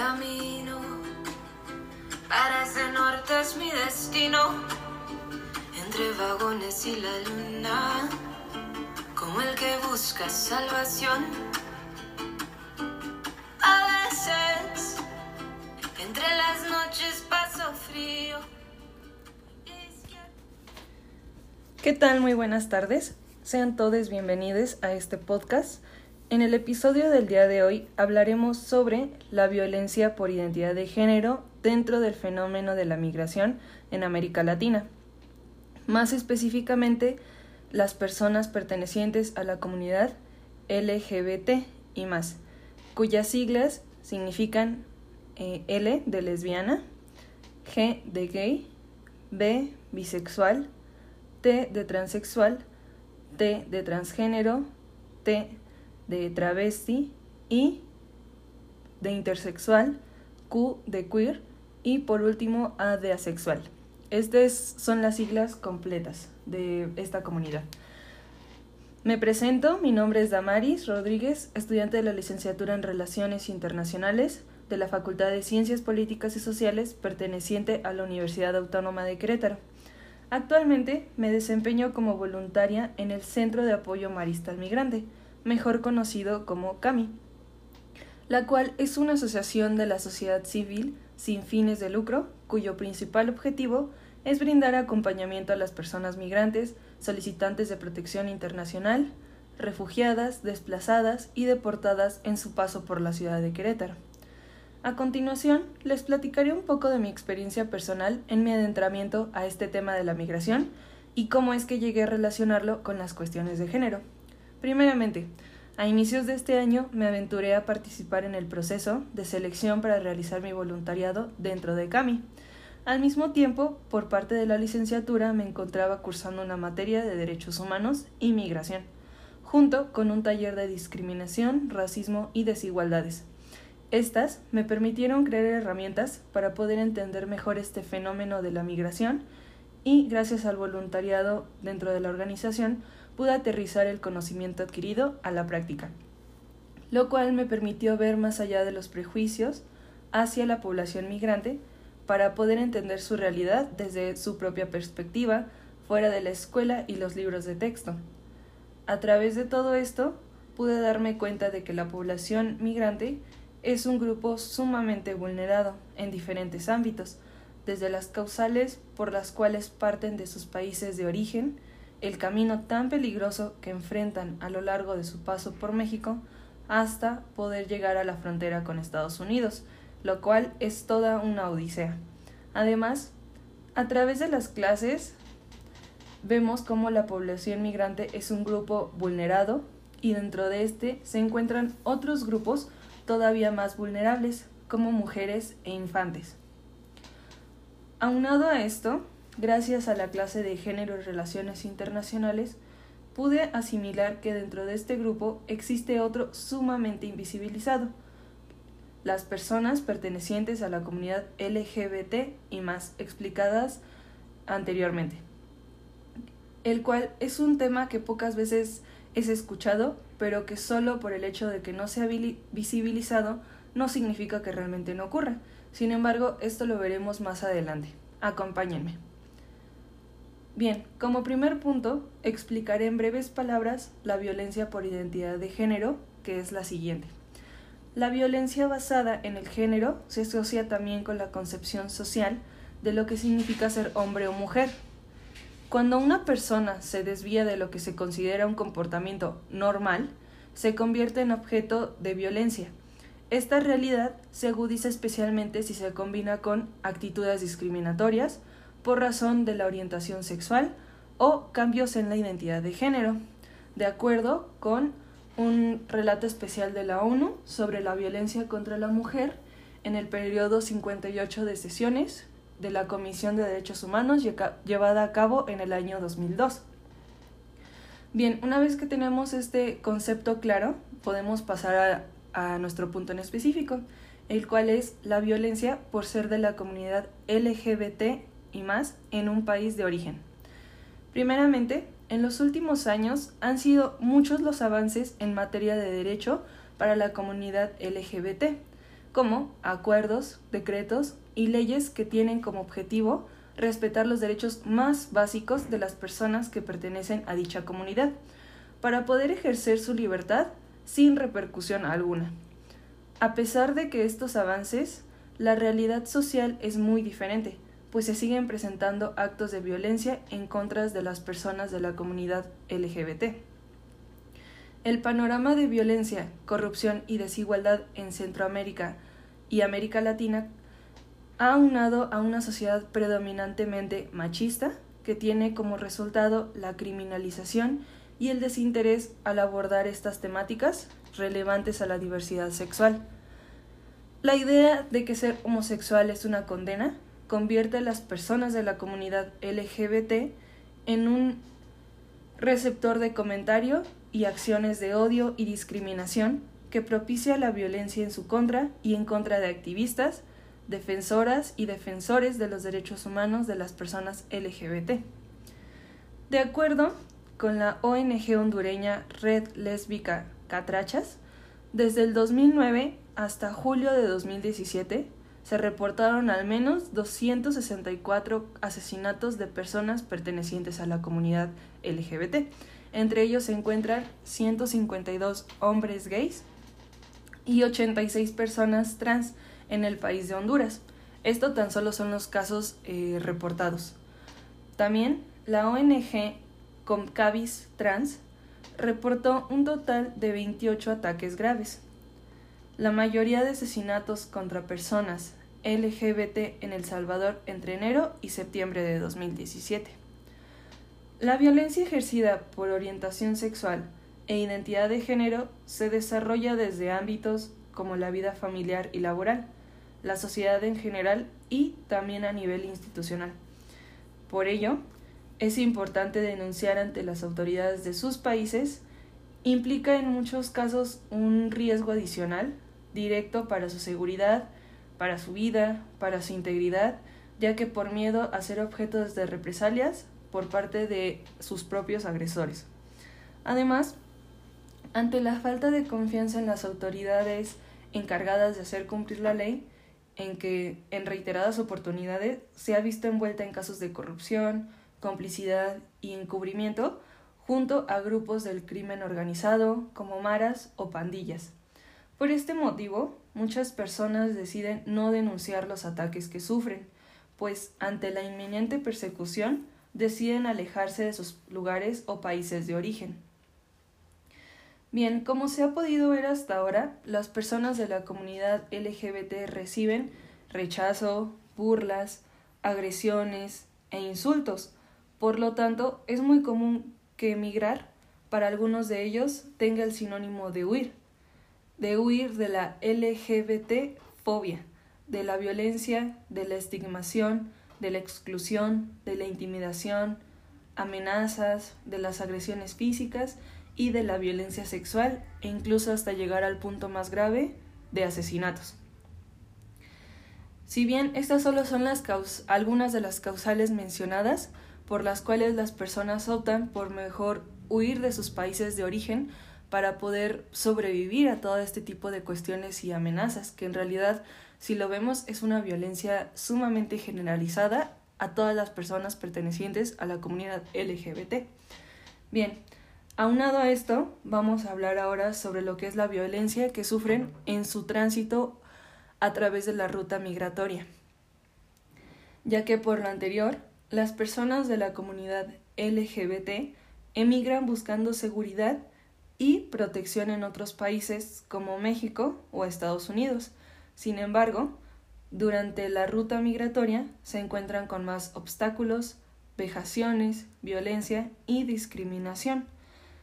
camino. Para ese norte es mi destino. Entre vagones y la luna. Como el que busca salvación. A veces, entre las noches paso frío. ¿Qué tal? Muy buenas tardes. Sean todos bienvenidos a este podcast. En el episodio del día de hoy hablaremos sobre la violencia por identidad de género dentro del fenómeno de la migración en América Latina. Más específicamente, las personas pertenecientes a la comunidad LGBT y más, cuyas siglas significan eh, L de lesbiana, G de gay, B bisexual, T de transexual, T de transgénero, T de travesti, I de intersexual, Q de queer y por último A de asexual. Estas son las siglas completas de esta comunidad. Me presento, mi nombre es Damaris Rodríguez, estudiante de la licenciatura en Relaciones Internacionales de la Facultad de Ciencias Políticas y Sociales perteneciente a la Universidad Autónoma de Querétaro. Actualmente me desempeño como voluntaria en el Centro de Apoyo Marista Migrante, mejor conocido como CAMI, la cual es una asociación de la sociedad civil sin fines de lucro, cuyo principal objetivo es brindar acompañamiento a las personas migrantes, solicitantes de protección internacional, refugiadas, desplazadas y deportadas en su paso por la ciudad de Querétaro. A continuación, les platicaré un poco de mi experiencia personal en mi adentramiento a este tema de la migración y cómo es que llegué a relacionarlo con las cuestiones de género. Primeramente, a inicios de este año me aventuré a participar en el proceso de selección para realizar mi voluntariado dentro de CAMI. Al mismo tiempo, por parte de la licenciatura me encontraba cursando una materia de derechos humanos y migración, junto con un taller de discriminación, racismo y desigualdades estas me permitieron crear herramientas para poder entender mejor este fenómeno de la migración y, gracias al voluntariado dentro de la organización, pude aterrizar el conocimiento adquirido a la práctica, lo cual me permitió ver más allá de los prejuicios hacia la población migrante para poder entender su realidad desde su propia perspectiva, fuera de la escuela y los libros de texto. A través de todo esto, pude darme cuenta de que la población migrante es un grupo sumamente vulnerado en diferentes ámbitos, desde las causales por las cuales parten de sus países de origen, el camino tan peligroso que enfrentan a lo largo de su paso por México, hasta poder llegar a la frontera con Estados Unidos, lo cual es toda una odisea. Además, a través de las clases vemos cómo la población migrante es un grupo vulnerado y dentro de este se encuentran otros grupos todavía más vulnerables, como mujeres e infantes. Aunado a esto, gracias a la clase de Género y Relaciones Internacionales, pude asimilar que dentro de este grupo existe otro sumamente invisibilizado, las personas pertenecientes a la comunidad LGBT y más explicadas anteriormente, el cual es un tema que pocas veces es escuchado, pero que solo por el hecho de que no sea visibilizado no significa que realmente no ocurra. Sin embargo, esto lo veremos más adelante. Acompáñenme. Bien, como primer punto, explicaré en breves palabras la violencia por identidad de género, que es la siguiente. La violencia basada en el género se asocia también con la concepción social de lo que significa ser hombre o mujer, cuando una persona se desvía de lo que se considera un comportamiento normal, se convierte en objeto de violencia. Esta realidad se agudiza especialmente si se combina con actitudes discriminatorias por razón de la orientación sexual o cambios en la identidad de género, de acuerdo con un relato especial de la ONU sobre la violencia contra la mujer en el periodo 58 de sesiones de la Comisión de Derechos Humanos llevada a cabo en el año 2002. Bien, una vez que tenemos este concepto claro, podemos pasar a, a nuestro punto en específico, el cual es la violencia por ser de la comunidad LGBT y más en un país de origen. Primeramente, en los últimos años han sido muchos los avances en materia de derecho para la comunidad LGBT, como acuerdos, decretos y leyes que tienen como objetivo respetar los derechos más básicos de las personas que pertenecen a dicha comunidad, para poder ejercer su libertad sin repercusión alguna. A pesar de que estos avances, la realidad social es muy diferente, pues se siguen presentando actos de violencia en contra de las personas de la comunidad LGBT. El panorama de violencia, corrupción y desigualdad en Centroamérica y América Latina ha unado a una sociedad predominantemente machista que tiene como resultado la criminalización y el desinterés al abordar estas temáticas relevantes a la diversidad sexual. La idea de que ser homosexual es una condena convierte a las personas de la comunidad LGBT en un receptor de comentario y acciones de odio y discriminación que propicia la violencia en su contra y en contra de activistas, defensoras y defensores de los derechos humanos de las personas LGBT. De acuerdo con la ONG hondureña Red Lésbica Catrachas, desde el 2009 hasta julio de 2017 se reportaron al menos 264 asesinatos de personas pertenecientes a la comunidad LGBT. Entre ellos se encuentran 152 hombres gays y 86 personas trans en el país de Honduras. Esto tan solo son los casos eh, reportados. También la ONG Comcavis Trans reportó un total de 28 ataques graves. La mayoría de asesinatos contra personas LGBT en El Salvador entre enero y septiembre de 2017. La violencia ejercida por orientación sexual e identidad de género se desarrolla desde ámbitos como la vida familiar y laboral, la sociedad en general y también a nivel institucional. Por ello, es importante denunciar ante las autoridades de sus países, implica en muchos casos un riesgo adicional, directo para su seguridad, para su vida, para su integridad, ya que por miedo a ser objetos de represalias por parte de sus propios agresores. Además, ante la falta de confianza en las autoridades encargadas de hacer cumplir la ley, en que en reiteradas oportunidades se ha visto envuelta en casos de corrupción, complicidad y encubrimiento junto a grupos del crimen organizado como maras o pandillas. Por este motivo, muchas personas deciden no denunciar los ataques que sufren, pues ante la inminente persecución deciden alejarse de sus lugares o países de origen. Bien, como se ha podido ver hasta ahora, las personas de la comunidad LGBT reciben rechazo, burlas, agresiones e insultos, por lo tanto, es muy común que emigrar, para algunos de ellos, tenga el sinónimo de huir, de huir de la LGBT fobia, de la violencia, de la estigmación, de la exclusión, de la intimidación, amenazas, de las agresiones físicas y de la violencia sexual e incluso hasta llegar al punto más grave de asesinatos. Si bien estas solo son las algunas de las causales mencionadas, por las cuales las personas optan por mejor huir de sus países de origen para poder sobrevivir a todo este tipo de cuestiones y amenazas, que en realidad, si lo vemos, es una violencia sumamente generalizada a todas las personas pertenecientes a la comunidad LGBT. Bien, aunado a esto, vamos a hablar ahora sobre lo que es la violencia que sufren en su tránsito a través de la ruta migratoria, ya que por lo anterior las personas de la comunidad LGBT emigran buscando seguridad y protección en otros países como México o Estados Unidos. Sin embargo, durante la ruta migratoria se encuentran con más obstáculos, vejaciones, violencia y discriminación.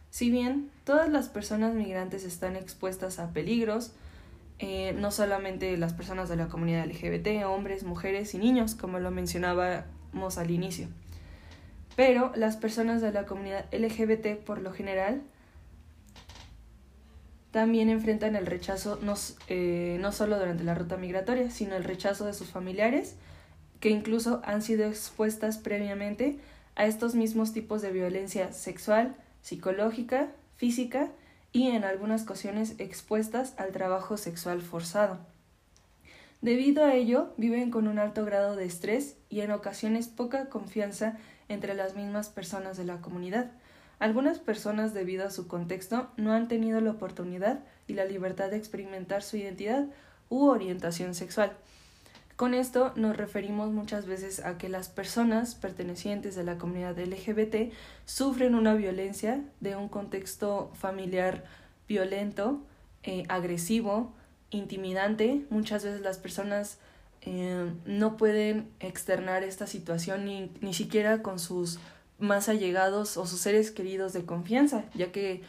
Si bien todas las personas migrantes están expuestas a peligros, eh, no solamente las personas de la comunidad LGBT, hombres, mujeres y niños, como lo mencionaba al inicio. Pero las personas de la comunidad LGBT por lo general también enfrentan el rechazo no, eh, no solo durante la ruta migratoria, sino el rechazo de sus familiares, que incluso han sido expuestas previamente a estos mismos tipos de violencia sexual, psicológica, física y en algunas ocasiones expuestas al trabajo sexual forzado. Debido a ello, viven con un alto grado de estrés y en ocasiones poca confianza entre las mismas personas de la comunidad. Algunas personas, debido a su contexto, no han tenido la oportunidad y la libertad de experimentar su identidad u orientación sexual. Con esto nos referimos muchas veces a que las personas pertenecientes de la comunidad LGBT sufren una violencia de un contexto familiar violento, eh, agresivo, intimidante. Muchas veces las personas eh, no pueden externar esta situación ni, ni siquiera con sus más allegados o sus seres queridos de confianza, ya que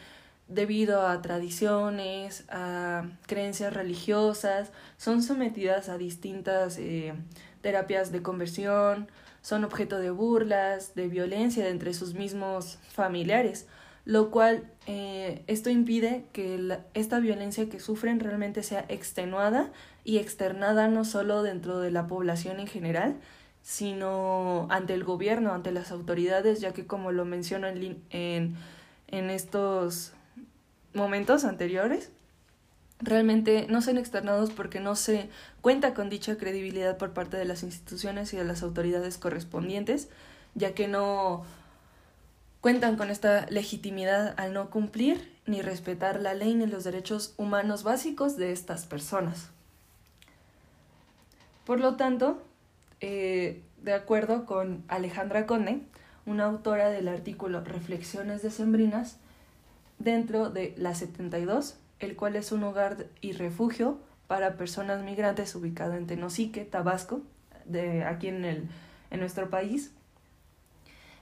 debido a tradiciones, a creencias religiosas, son sometidas a distintas eh, terapias de conversión, son objeto de burlas, de violencia entre sus mismos familiares, lo cual eh, esto impide que esta violencia que sufren realmente sea extenuada y externada no solo dentro de la población en general, sino ante el gobierno, ante las autoridades, ya que como lo menciono en, en, en estos momentos anteriores, realmente no son externados porque no se cuenta con dicha credibilidad por parte de las instituciones y de las autoridades correspondientes, ya que no cuentan con esta legitimidad al no cumplir ni respetar la ley ni los derechos humanos básicos de estas personas. Por lo tanto, eh, de acuerdo con Alejandra Conde, una autora del artículo Reflexiones decembrinas, dentro de la 72, el cual es un hogar y refugio para personas migrantes ubicado en Tenosique, Tabasco, de aquí en, el, en nuestro país,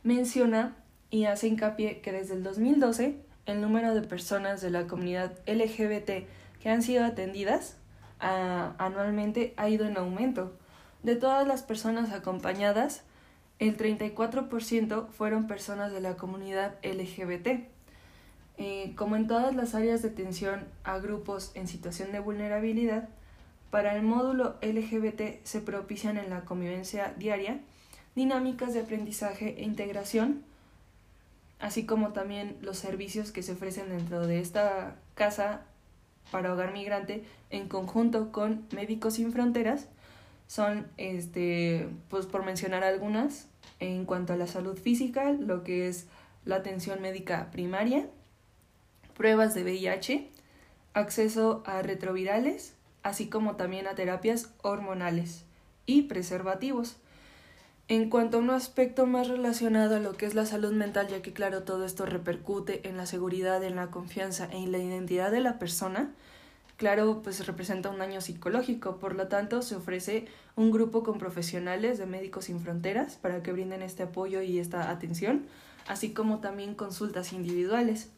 menciona y hace hincapié que desde el 2012 el número de personas de la comunidad LGBT que han sido atendidas anualmente ha ido en aumento. De todas las personas acompañadas, el 34% fueron personas de la comunidad LGBT. Eh, como en todas las áreas de atención a grupos en situación de vulnerabilidad, para el módulo LGBT se propician en la convivencia diaria dinámicas de aprendizaje e integración, así como también los servicios que se ofrecen dentro de esta casa para hogar migrante en conjunto con Médicos Sin Fronteras son, este, pues por mencionar algunas, en cuanto a la salud física, lo que es la atención médica primaria, pruebas de VIH, acceso a retrovirales, así como también a terapias hormonales y preservativos. En cuanto a un aspecto más relacionado a lo que es la salud mental, ya que claro, todo esto repercute en la seguridad, en la confianza e en la identidad de la persona, claro, pues representa un daño psicológico, por lo tanto se ofrece un grupo con profesionales de Médicos Sin Fronteras para que brinden este apoyo y esta atención, así como también consultas individuales.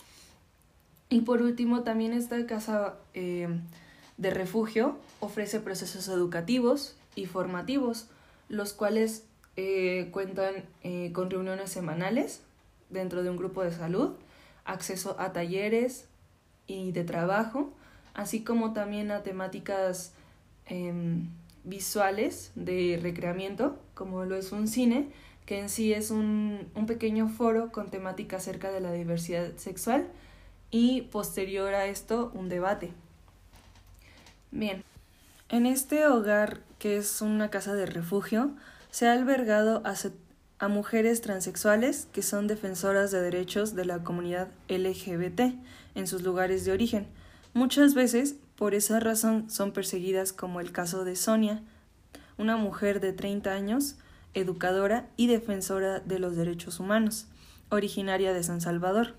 Y por último, también esta casa eh, de refugio ofrece procesos educativos y formativos, los cuales eh, cuentan eh, con reuniones semanales dentro de un grupo de salud, acceso a talleres y de trabajo, así como también a temáticas em, visuales de recreamiento, como lo es un cine, que en sí es un, un pequeño foro con temática acerca de la diversidad sexual y posterior a esto un debate. Bien, en este hogar, que es una casa de refugio, se ha albergado a, a mujeres transexuales que son defensoras de derechos de la comunidad LGBT en sus lugares de origen. Muchas veces, por esa razón, son perseguidas como el caso de Sonia, una mujer de 30 años, educadora y defensora de los derechos humanos, originaria de San Salvador.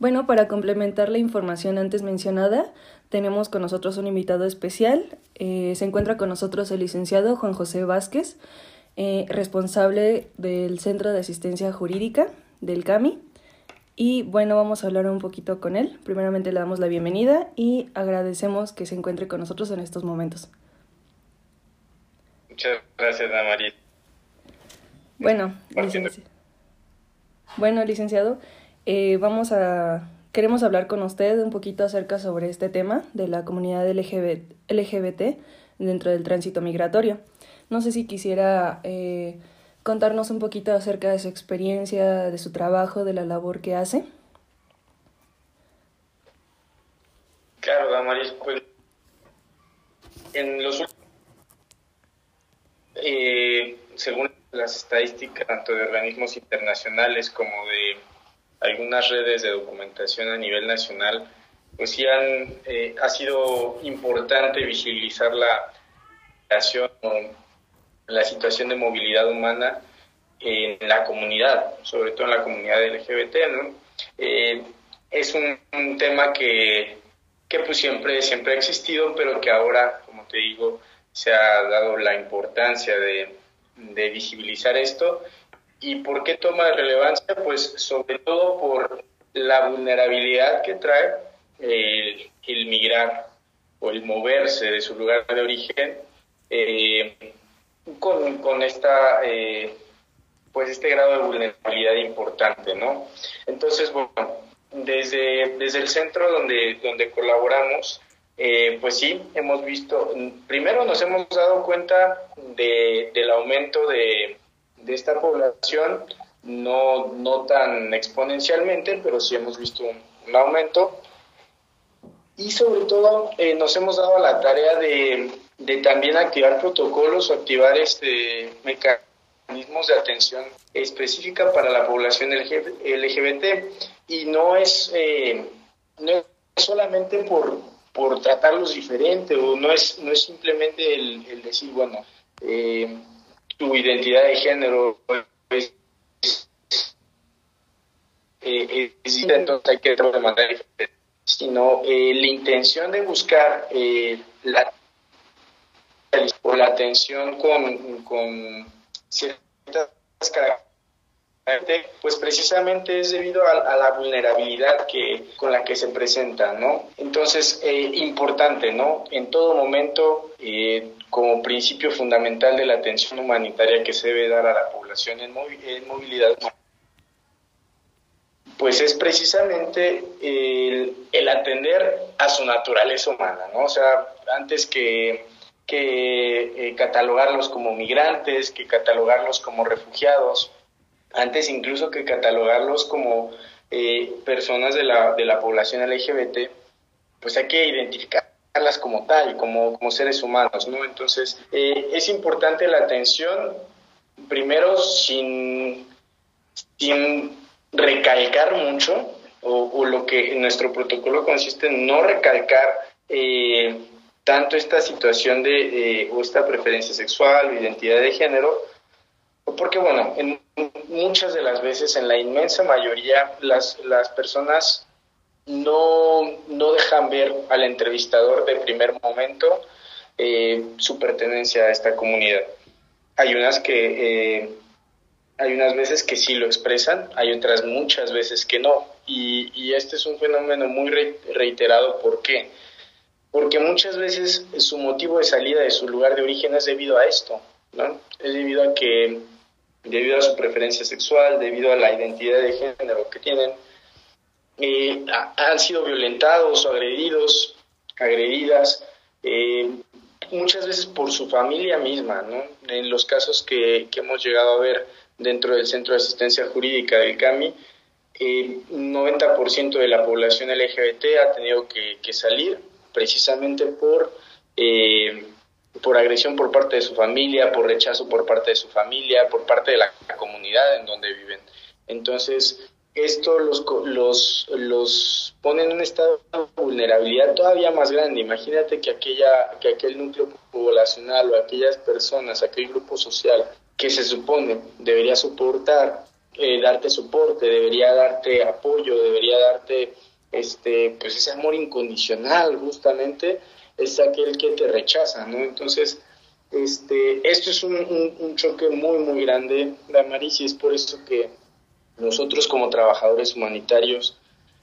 Bueno, para complementar la información antes mencionada, tenemos con nosotros un invitado especial. Eh, se encuentra con nosotros el licenciado Juan José Vázquez, eh, responsable del Centro de Asistencia Jurídica del CAMI. Y bueno, vamos a hablar un poquito con él. Primeramente le damos la bienvenida y agradecemos que se encuentre con nosotros en estos momentos. Muchas gracias, María. Bueno, bueno, licenciado, eh, vamos a queremos hablar con usted un poquito acerca sobre este tema de la comunidad LGBT, LGBT dentro del tránsito migratorio. No sé si quisiera eh, contarnos un poquito acerca de su experiencia, de su trabajo, de la labor que hace. Claro, María, pues en los eh, según las estadísticas tanto de organismos internacionales como de algunas redes de documentación a nivel nacional, pues sí han, eh, ha sido importante visibilizar la situación, la situación de movilidad humana en la comunidad, sobre todo en la comunidad LGBT, ¿no? Eh, es un, tema que, que, pues siempre, siempre ha existido, pero que ahora, como te digo, se ha dado la importancia de, visibilizar esto. ¿Y por qué toma relevancia? Pues sobre todo por la vulnerabilidad que trae el, el migrar o el moverse de su lugar de origen eh, con, con, esta eh, pues este grado de vulnerabilidad importante, ¿no? Entonces, bueno, desde, desde el centro donde, donde colaboramos, eh, pues sí, hemos visto, primero nos hemos dado cuenta de, del aumento de, de esta población, no, no tan exponencialmente, pero sí hemos visto un, aumento. Y sobre todo eh, nos hemos dado la tarea de, de, también activar protocolos o activar este mecanismos de atención específica para la población LGBT. Y no es, eh, no es solamente por, por tratarlos diferente o no es, no es simplemente el, el decir, bueno, eh, tu identidad de género es, eh, es entonces hay que de manera diferente, sino eh, la intención de buscar eh, la o la atención con, con ciertas características pues precisamente es debido a, la vulnerabilidad que, con la que se presenta, ¿no? Entonces, eh, importante, ¿no? En todo momento, eh, como principio fundamental de la atención humanitaria que se debe dar a la población en, movilidad pues es precisamente el, atender a su naturaleza humana, ¿no? O sea, antes que, que eh, catalogarlos como migrantes, que catalogarlos como refugiados, antes incluso que catalogarlos como eh, personas de la, de la población LGBT, pues hay que identificarlas como tal, como, como seres humanos, ¿no? Entonces, eh, es importante la atención, primero sin, sin recalcar mucho, o, lo que nuestro protocolo consiste en no recalcar eh, tanto esta situación de, o esta preferencia sexual o identidad de género, porque bueno, en muchas de las veces, en la inmensa mayoría, las, las personas no, no dejan ver al entrevistador de primer momento eh, su pertenencia a esta comunidad. Hay unas que eh, hay unas veces que sí lo expresan, hay otras muchas veces que no. Y este es un fenómeno muy reiterado. ¿Por qué? Porque muchas veces su motivo de salida de su lugar de origen es debido a esto, ¿no? Es debido a que debido a su preferencia sexual, debido a la identidad de género que tienen, eh, han sido violentados o agredidos, agredidas, eh, muchas veces por su familia misma, ¿no? En los casos que, hemos llegado a ver dentro del Centro de Asistencia Jurídica del CAMI, el 90% de la población LGBT ha tenido que, salir precisamente por eh, por agresión por parte de su familia, por rechazo por parte de su familia, por parte de la comunidad en donde viven. Entonces, esto los, los, los pone en un estado de vulnerabilidad todavía más grande. Imagínate que, aquella, que aquel núcleo poblacional o aquellas personas, aquel grupo social que se supone debería soportar, eh, darte soporte, debería darte apoyo, debería darte este, pues ese amor incondicional justamente, es aquel que te rechaza, ¿no? Entonces, este, esto es un, choque muy, muy grande, Damaris, y es por eso que nosotros como trabajadores humanitarios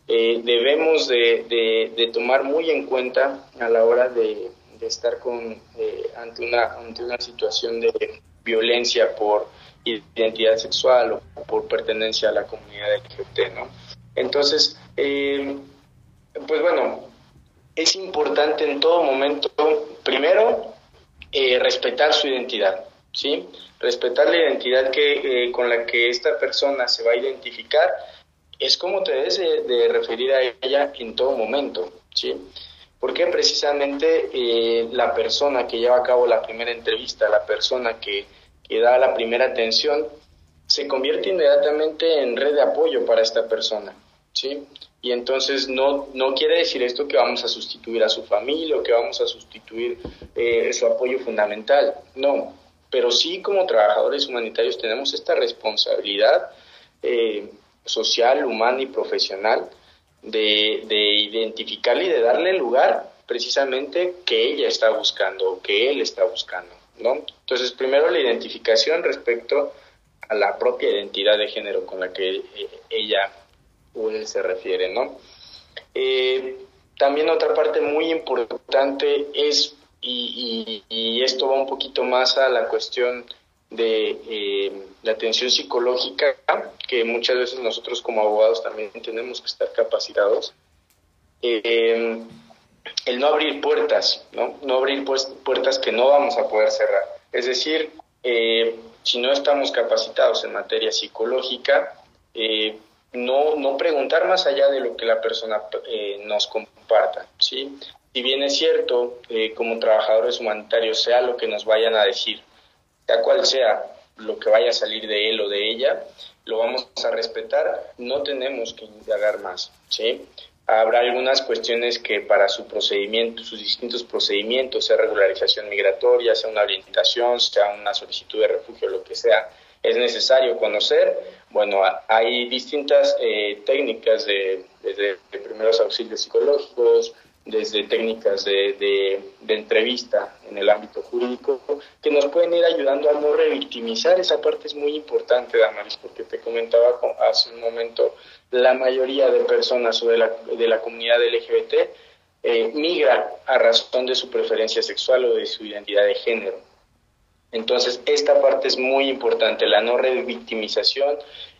eh, debemos de, tomar muy en cuenta a la hora de, estar con, eh, ante, una, ante una situación de violencia por identidad sexual o por pertenencia a la comunidad LGBT, ¿no? Entonces, eh, pues bueno, es importante en todo momento, primero, eh, respetar su identidad, ¿sí? Respetar la identidad que, eh, con la que esta persona se va a identificar es como te debes de, referir a ella en todo momento, ¿sí? Porque precisamente eh, la persona que lleva a cabo la primera entrevista, la persona que, que da la primera atención, se convierte inmediatamente en red de apoyo para esta persona, Y entonces no, no quiere decir esto que vamos a sustituir a su familia o que vamos a sustituir eh, su apoyo fundamental, no, pero sí como trabajadores humanitarios tenemos esta responsabilidad eh, social, humana y profesional de, de y de darle el lugar precisamente que ella está buscando o que él está buscando, ¿no? Entonces, primero la identificación respecto a la propia identidad de género con la que eh, ella él se refiere, ¿no? Eh, también otra parte muy importante es, y, esto va un poquito más a la cuestión de eh, la atención psicológica, que muchas veces nosotros como abogados también tenemos que estar capacitados. el no abrir puertas, ¿no? No abrir pues, puertas que no vamos a poder cerrar. Es decir, si no estamos capacitados en materia psicológica, eh, no, no preguntar más allá de lo que la persona eh, nos comparta, ¿sí? Si bien es cierto, eh, como trabajadores humanitarios, sea lo que nos vayan a decir, sea cual sea lo que vaya a salir de él o de ella, lo vamos a respetar, no tenemos que indagar más, ¿sí? Habrá algunas cuestiones que para su procedimiento, sus distintos procedimientos, sea regularización migratoria, sea una orientación, sea una solicitud de refugio, lo que sea, es necesario conocer. Bueno, hay distintas eh, técnicas de, desde primeros auxilios psicológicos, desde técnicas de, entrevista en el ámbito jurídico, que nos pueden ir ayudando a no revictimizar. Esa parte es muy importante, Damaris, porque te comentaba hace un momento, la mayoría de personas o de la, de la comunidad LGBT eh, migra a razón de su preferencia sexual o de su identidad de género. Entonces, esta parte es muy importante, la no revictimización,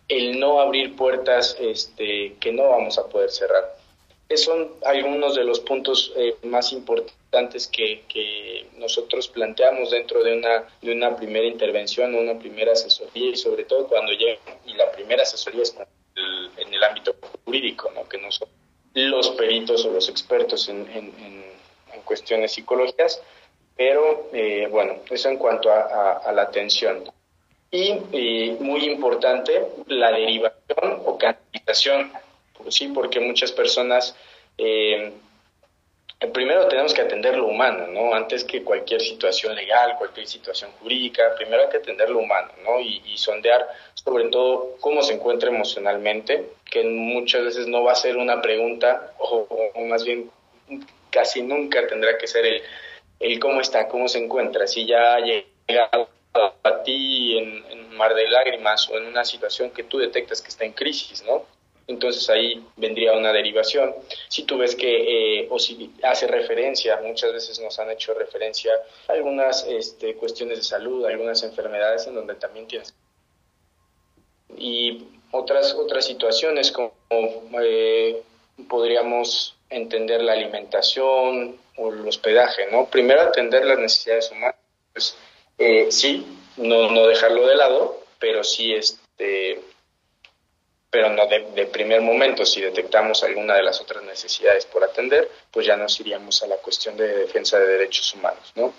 el no abrir puertas este, que no vamos a poder cerrar. Esos son algunos de los puntos eh, más importantes que, nosotros planteamos dentro de una, primera intervención una primera asesoría y sobre todo cuando llega, y la primera asesoría es en el ámbito jurídico, ¿no? que no son los peritos o los expertos en, cuestiones psicológicas, pero eh, bueno, eso en cuanto a, la atención. Y, muy importante, la derivación o canalización, sí, porque muchas personas eh, primero tenemos que atender lo humano, ¿no? Antes que cualquier situación legal, cualquier situación jurídica, primero hay que atender lo humano, ¿no? Y, sondear sobre todo cómo se encuentra emocionalmente, que muchas veces no va a ser una pregunta, o, más bien casi nunca tendrá que ser el, el, cómo está, cómo se encuentra, si ya ha llegado a ti en, mar de lágrimas o en una situación que tú detectas que está en crisis, ¿no? entonces ahí vendría una derivación. Si tú ves que, eh, o si hace referencia, muchas veces nos han hecho referencia a algunas este, cuestiones de salud, algunas enfermedades en donde también tienes. Y otras, otras situaciones como eh, podríamos entender la alimentación o el hospedaje, ¿no? Primero atender las necesidades humanas, pues, eh, sí, no, no dejarlo de lado, pero sí este, pero no de, primer momento. Si detectamos alguna de las otras necesidades por atender, pues ya nos iríamos a la cuestión de defensa de derechos humanos, ¿no?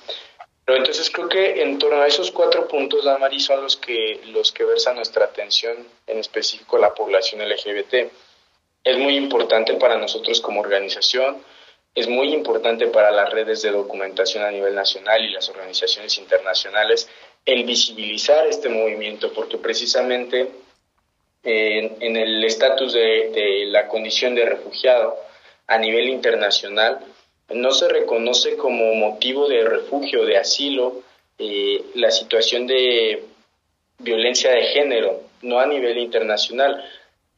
Pero entonces creo que en torno a esos cuatro puntos, Damari, son los que, los que versan nuestra atención, en específico la población LGBT. Es muy importante para nosotros como organización, es muy importante para las redes de documentación a nivel nacional y las organizaciones internacionales el visibilizar este movimiento, porque precisamente en, el estatus de, la condición de refugiado a nivel internacional, no se reconoce como motivo de refugio, de asilo, eh, la situación de violencia de género, no a nivel internacional.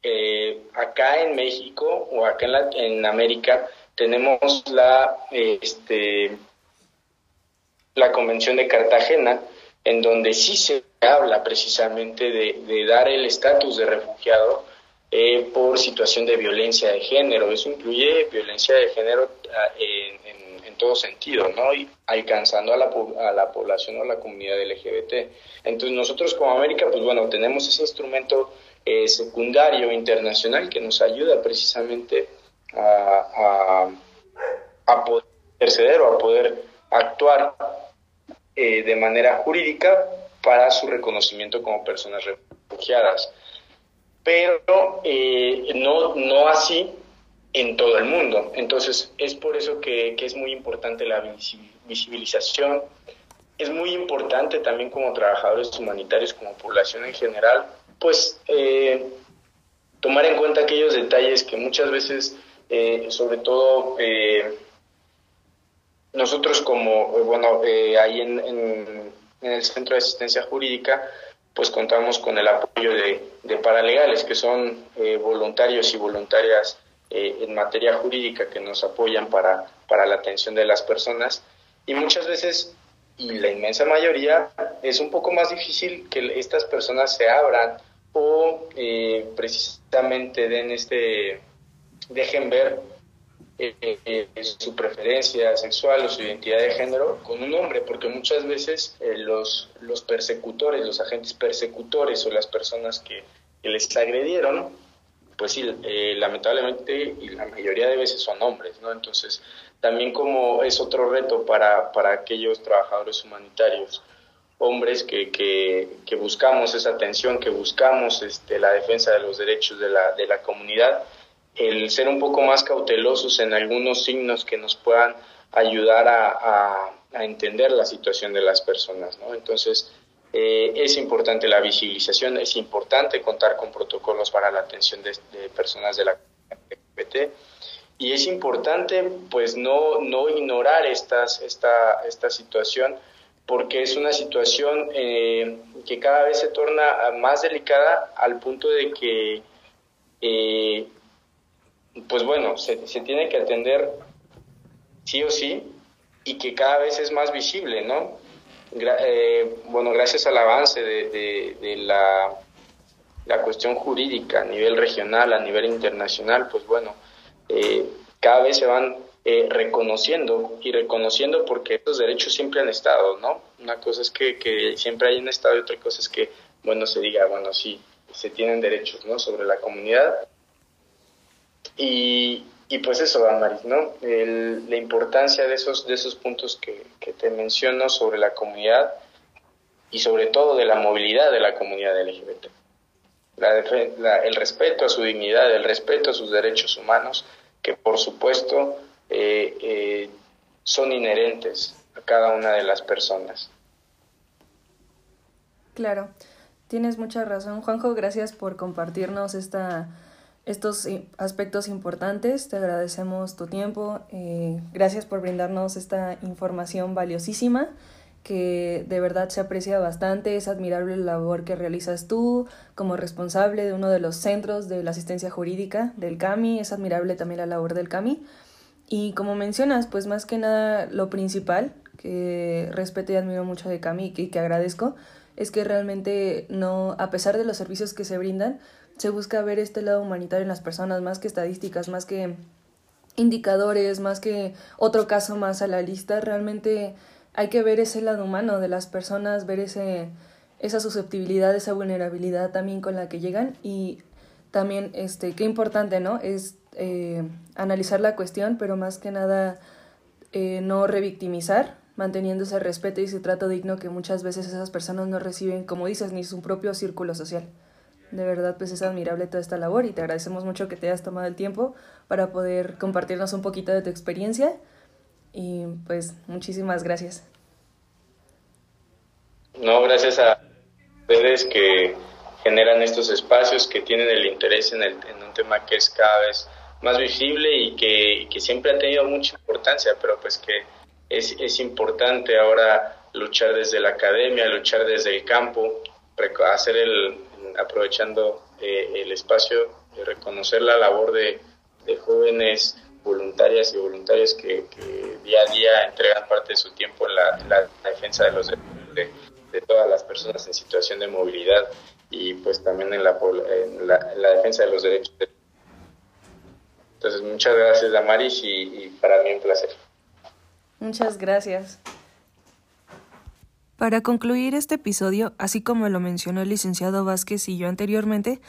Eh, acá en México o acá en, América tenemos la, este, la Convención de Cartagena, en donde sí se habla precisamente de, dar el estatus de refugiado eh, por situación de violencia de género. Eso incluye violencia de género ah, en, todo sentido, ¿no? Y alcanzando a la, a la población o a la comunidad LGBT. Entonces nosotros como América, pues bueno, tenemos ese instrumento eh, secundario internacional que nos ayuda precisamente a, a poder interceder o a poder actuar eh, de manera jurídica para su reconocimiento como personas refugiadas. Pero eh, no, no así en todo el mundo. Entonces, es por eso que, es muy importante la visibilización. Es muy importante también como trabajadores humanitarios, como población en general, pues eh, tomar en cuenta aquellos detalles que muchas veces, eh, sobre todo nosotros como, bueno, ahí en, en, el Centro de Asistencia Jurídica, pues contamos con el apoyo de, de paralegales, que son voluntarios y voluntarias eh, en materia jurídica que nos apoyan para, para la atención de las personas. Y muchas veces y la inmensa mayoría es un poco más difícil que estas personas se abran o eh, precisamente den este dejen ver eh, su preferencia sexual o su identidad de género con un hombre, porque muchas veces los, los persecutores, los agentes persecutores o las personas que, que les agredieron pues sí, eh, lamentablemente y la mayoría de veces son hombres, ¿no? Entonces, también como es otro reto para, para aquellos trabajadores humanitarios, hombres que, que, buscamos esa atención, que buscamos este, la defensa de los derechos de la, de la comunidad, el ser un poco más cautelosos en algunos signos que nos puedan ayudar a, a, entender la situación de las personas, ¿no? Entonces, eh, es importante la visibilización, es importante contar con protocolos para la atención de, personas de la LGBT y es importante pues no, no ignorar estas, esta, esta situación porque es una situación eh, que cada vez se torna más delicada al punto de que eh, pues bueno, se, se tiene que atender sí o sí y que cada vez es más visible, ¿no? eh, bueno, gracias al avance de, de, la, la, cuestión jurídica a nivel regional, a nivel internacional, pues bueno, eh, cada vez se van eh, reconociendo y reconociendo porque estos derechos siempre han estado, ¿no? Una cosa es que, que siempre hay un estado y otra cosa es que, bueno, se diga, bueno, sí, se tienen derechos, ¿no? Sobre la comunidad. Y, pues eso, Damaris, ¿no? la importancia de esos, de esos puntos que, te menciono sobre la comunidad y sobre todo de la movilidad de la comunidad LGBT. La, el respeto a su dignidad, el respeto a sus derechos humanos, que por supuesto eh, eh, son inherentes a cada una de las personas. Claro, tienes mucha razón, Juanjo. Gracias por compartirnos esta estos aspectos importantes. Te agradecemos tu tiempo. Eh, gracias por brindarnos esta información valiosísima que de verdad se aprecia bastante. Es admirable la labor que realizas tú como responsable de uno de los centros de la asistencia jurídica del CAMI. Es admirable también la labor del CAMI. Y como mencionas, pues más que nada lo principal que respeto y admiro mucho de CAMI y que agradezco es que realmente no, a pesar de los servicios que se brindan, se busca ver este lado humanitario en las personas, más que estadísticas, más que indicadores, más que otro caso más a la lista, realmente hay que ver ese lado humano de las personas, ver ese, esa susceptibilidad, esa vulnerabilidad también con la que llegan y también, este, qué importante, ¿no? Es eh, analizar la cuestión, pero más que nada eh, no revictimizar, manteniendo ese respeto y ese trato digno que muchas veces esas personas no reciben, como dices, ni su propio círculo social. De verdad, pues es admirable toda esta labor y te agradecemos mucho que te hayas tomado el tiempo para poder compartirnos un poquito de tu experiencia. Y pues muchísimas gracias. No, gracias a ustedes que generan estos espacios, que tienen el interés en, el, en un tema que es cada vez más visible y que, que siempre ha tenido mucha importancia, pero pues que es, es importante ahora luchar desde la academia, luchar desde el campo, hacer el, aprovechando eh, el espacio, de reconocer la labor de, jóvenes voluntarias y voluntarios que, día a día entregan parte de su tiempo en la, defensa de los de, de, todas las personas en situación de movilidad y pues también en la, en la, defensa de los derechos. Entonces, muchas gracias, Damaris, y, y para mí un placer. Muchas gracias. Para concluir este episodio, así como lo mencionó el licenciado Vázquez y yo anteriormente,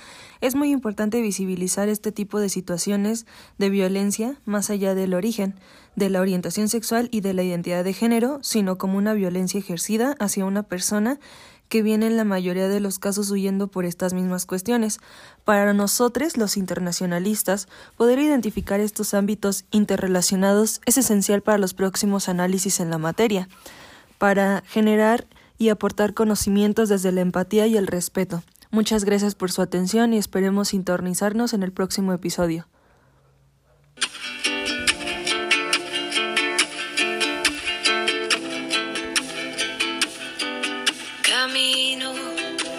es muy importante visibilizar este tipo de situaciones de violencia más allá del origen, de la orientación sexual y de la identidad de género, sino como una violencia ejercida hacia una persona que viene en la mayoría de los casos huyendo por estas mismas cuestiones. Para nosotros, los internacionalistas, poder identificar estos ámbitos interrelacionados es esencial para los próximos análisis en la materia para generar y aportar conocimientos desde la empatía y el respeto. Muchas gracias por su atención y esperemos sintonizarnos en el próximo episodio.